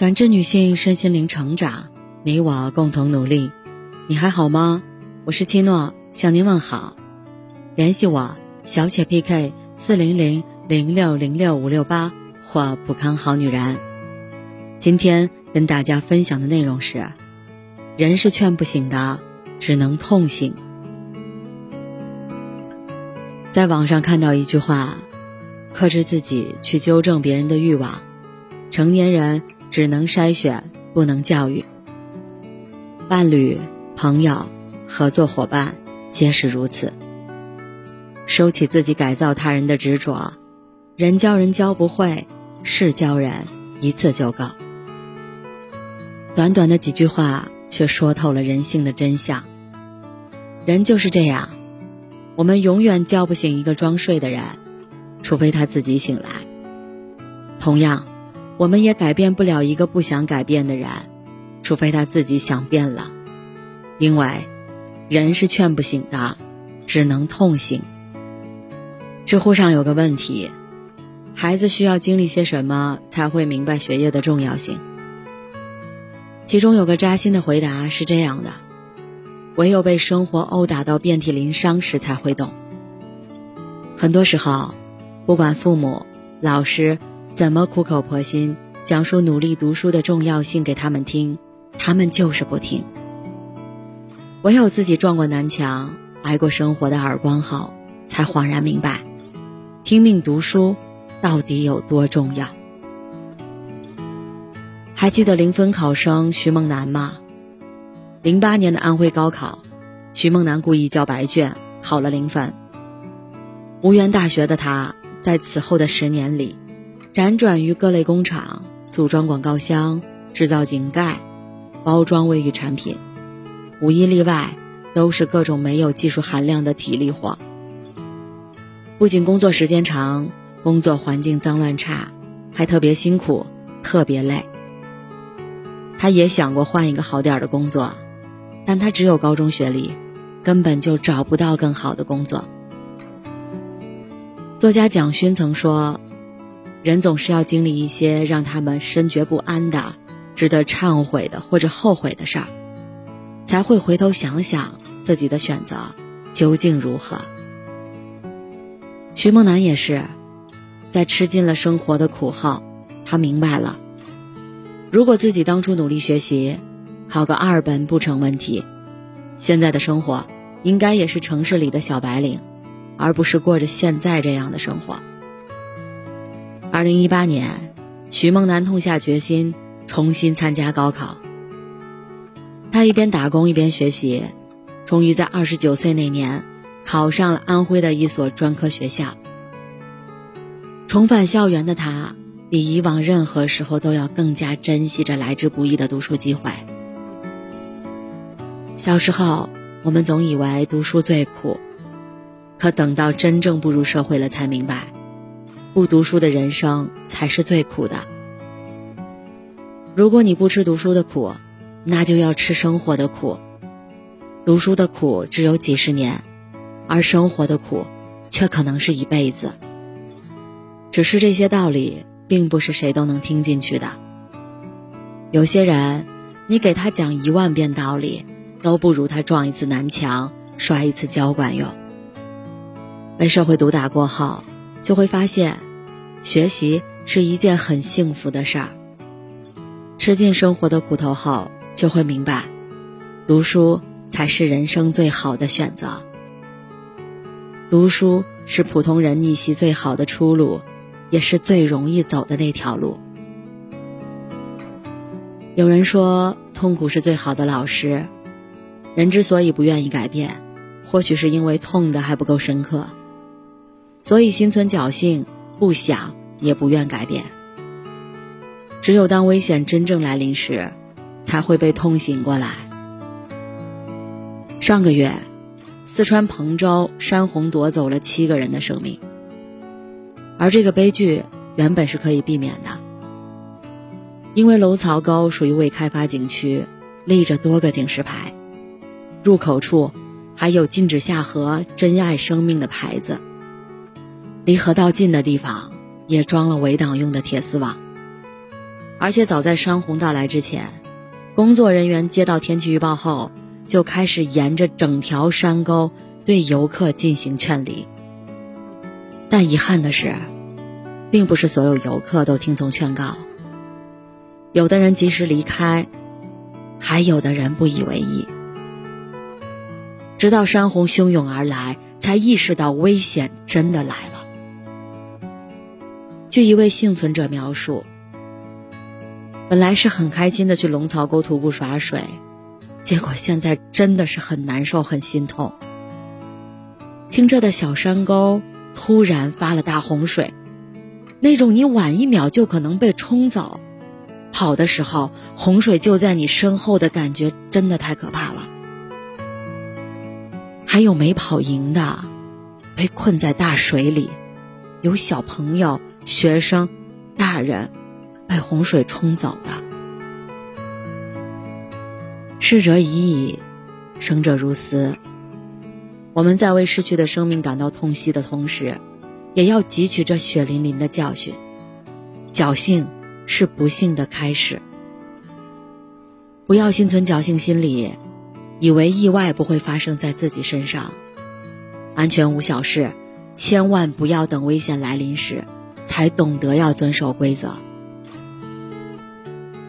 感知女性身心灵成长，你我共同努力。你还好吗？我是七诺，向您问好。联系我小写 PK 四零零零六零六五六八或普康好女人。今天跟大家分享的内容是：人是劝不醒的，只能痛醒。在网上看到一句话：克制自己去纠正别人的欲望，成年人。只能筛选，不能教育。伴侣、朋友、合作伙伴皆是如此。收起自己改造他人的执着，人教人教不会，事教人一次就够。短短的几句话，却说透了人性的真相。人就是这样，我们永远叫不醒一个装睡的人，除非他自己醒来。同样。我们也改变不了一个不想改变的人，除非他自己想变了。因为，人是劝不醒的，只能痛醒。知乎上有个问题：孩子需要经历些什么才会明白学业的重要性？其中有个扎心的回答是这样的：唯有被生活殴打到遍体鳞伤时才会懂。很多时候，不管父母、老师。怎么苦口婆心讲述努力读书的重要性给他们听，他们就是不听。唯有自己撞过南墙，挨过生活的耳光后，才恍然明白，拼命读书到底有多重要。还记得零分考生徐梦楠吗？零八年的安徽高考，徐梦楠故意交白卷，考了零分。无缘大学的他，在此后的十年里。辗转于各类工厂，组装广告箱、制造井盖、包装卫浴产品，无一例外都是各种没有技术含量的体力活。不仅工作时间长，工作环境脏乱差，还特别辛苦，特别累。他也想过换一个好点的工作，但他只有高中学历，根本就找不到更好的工作。作家蒋勋曾说。人总是要经历一些让他们深觉不安的、值得忏悔的或者后悔的事儿，才会回头想想自己的选择究竟如何。徐梦楠也是，在吃尽了生活的苦后，他明白了，如果自己当初努力学习，考个二本不成问题，现在的生活应该也是城市里的小白领，而不是过着现在这样的生活。二零一八年，徐梦楠痛下决心重新参加高考。他一边打工一边学习，终于在二十九岁那年考上了安徽的一所专科学校。重返校园的他，比以往任何时候都要更加珍惜着来之不易的读书机会。小时候，我们总以为读书最苦，可等到真正步入社会了，才明白。不读书的人生才是最苦的。如果你不吃读书的苦，那就要吃生活的苦。读书的苦只有几十年，而生活的苦却可能是一辈子。只是这些道理并不是谁都能听进去的。有些人，你给他讲一万遍道理，都不如他撞一次南墙、摔一次跤管用。被社会毒打过后。就会发现，学习是一件很幸福的事儿。吃尽生活的苦头后，就会明白，读书才是人生最好的选择。读书是普通人逆袭最好的出路，也是最容易走的那条路。有人说，痛苦是最好的老师。人之所以不愿意改变，或许是因为痛的还不够深刻。所以心存侥幸，不想也不愿改变。只有当危险真正来临时，才会被痛醒过来。上个月，四川彭州山洪夺走了七个人的生命，而这个悲剧原本是可以避免的，因为楼槽沟属于未开发景区，立着多个警示牌，入口处还有禁止下河、珍爱生命的牌子。离河道近的地方也装了围挡用的铁丝网。而且早在山洪到来之前，工作人员接到天气预报后，就开始沿着整条山沟对游客进行劝离。但遗憾的是，并不是所有游客都听从劝告。有的人及时离开，还有的人不以为意。直到山洪汹涌而来，才意识到危险真的来了。据一位幸存者描述，本来是很开心的去龙槽沟徒步耍水，结果现在真的是很难受、很心痛。清澈的小山沟突然发了大洪水，那种你晚一秒就可能被冲走，跑的时候洪水就在你身后的感觉，真的太可怕了。还有没跑赢的，被困在大水里；有小朋友、学生、大人被洪水冲走的。逝者已矣，生者如斯。我们在为逝去的生命感到痛惜的同时，也要汲取这血淋淋的教训。侥幸是不幸的开始，不要心存侥幸心理。以为意外不会发生在自己身上，安全无小事，千万不要等危险来临时，才懂得要遵守规则。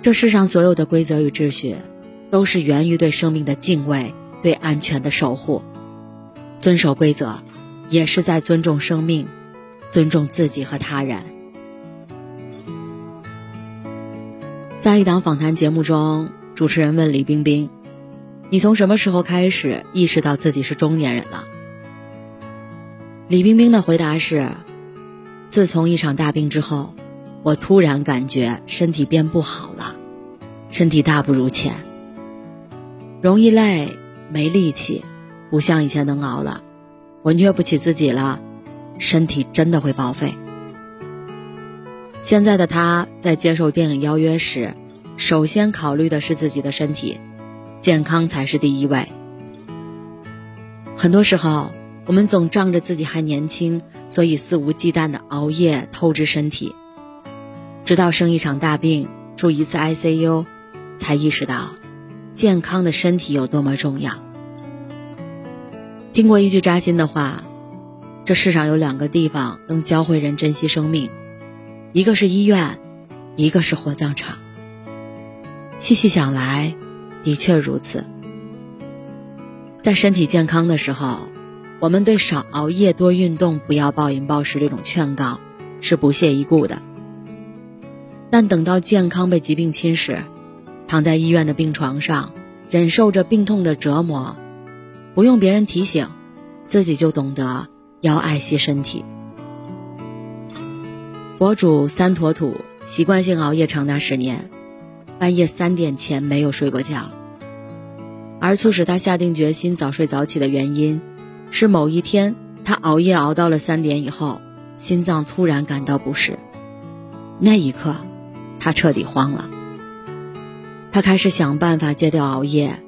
这世上所有的规则与秩序，都是源于对生命的敬畏，对安全的守护。遵守规则，也是在尊重生命，尊重自己和他人。在一档访谈节目中，主持人问李冰冰。你从什么时候开始意识到自己是中年人了？李冰冰的回答是：自从一场大病之后，我突然感觉身体变不好了，身体大不如前，容易累，没力气，不像以前能熬了，我虐不起自己了，身体真的会报废。现在的他在接受电影邀约时，首先考虑的是自己的身体。健康才是第一位。很多时候，我们总仗着自己还年轻，所以肆无忌惮的熬夜透支身体，直到生一场大病，住一次 ICU，才意识到健康的身体有多么重要。听过一句扎心的话：这世上有两个地方能教会人珍惜生命，一个是医院，一个是火葬场。细细想来。的确如此，在身体健康的时候，我们对少熬夜、多运动、不要暴饮暴食这种劝告是不屑一顾的。但等到健康被疾病侵蚀，躺在医院的病床上，忍受着病痛的折磨，不用别人提醒，自己就懂得要爱惜身体。博主三坨土习惯性熬夜长达十年。半夜三点前没有睡过觉，而促使他下定决心早睡早起的原因，是某一天他熬夜熬到了三点以后，心脏突然感到不适。那一刻，他彻底慌了。他开始想办法戒掉熬夜，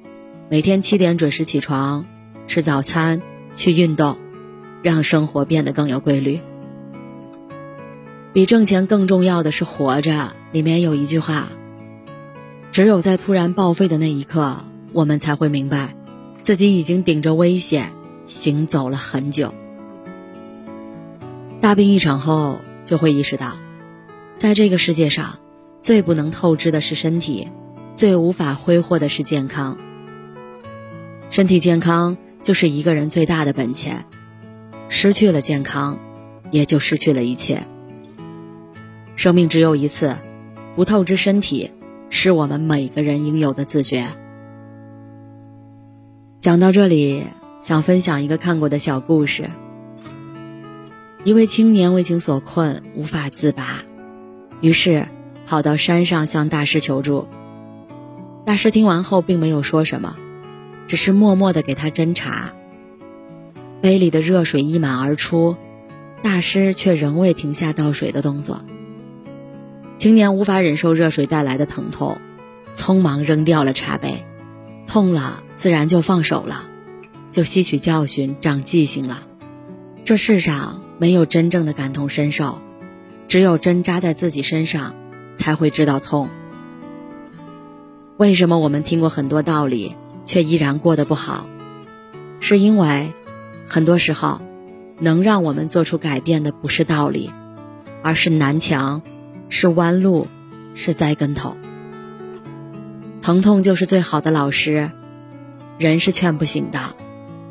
每天七点准时起床，吃早餐，去运动，让生活变得更有规律。比挣钱更重要的是活着。里面有一句话。只有在突然报废的那一刻，我们才会明白，自己已经顶着危险行走了很久。大病一场后，就会意识到，在这个世界上，最不能透支的是身体，最无法挥霍的是健康。身体健康就是一个人最大的本钱，失去了健康，也就失去了一切。生命只有一次，不透支身体。是我们每个人应有的自觉。讲到这里，想分享一个看过的小故事。一位青年为情所困，无法自拔，于是跑到山上向大师求助。大师听完后并没有说什么，只是默默的给他斟茶。杯里的热水溢满而出，大师却仍未停下倒水的动作。青年无法忍受热水带来的疼痛，匆忙扔掉了茶杯。痛了，自然就放手了，就吸取教训，长记性了。这世上没有真正的感同身受，只有针扎在自己身上，才会知道痛。为什么我们听过很多道理，却依然过得不好？是因为，很多时候，能让我们做出改变的不是道理，而是南墙，是弯路，是栽跟头。疼痛就是最好的老师，人是劝不醒的，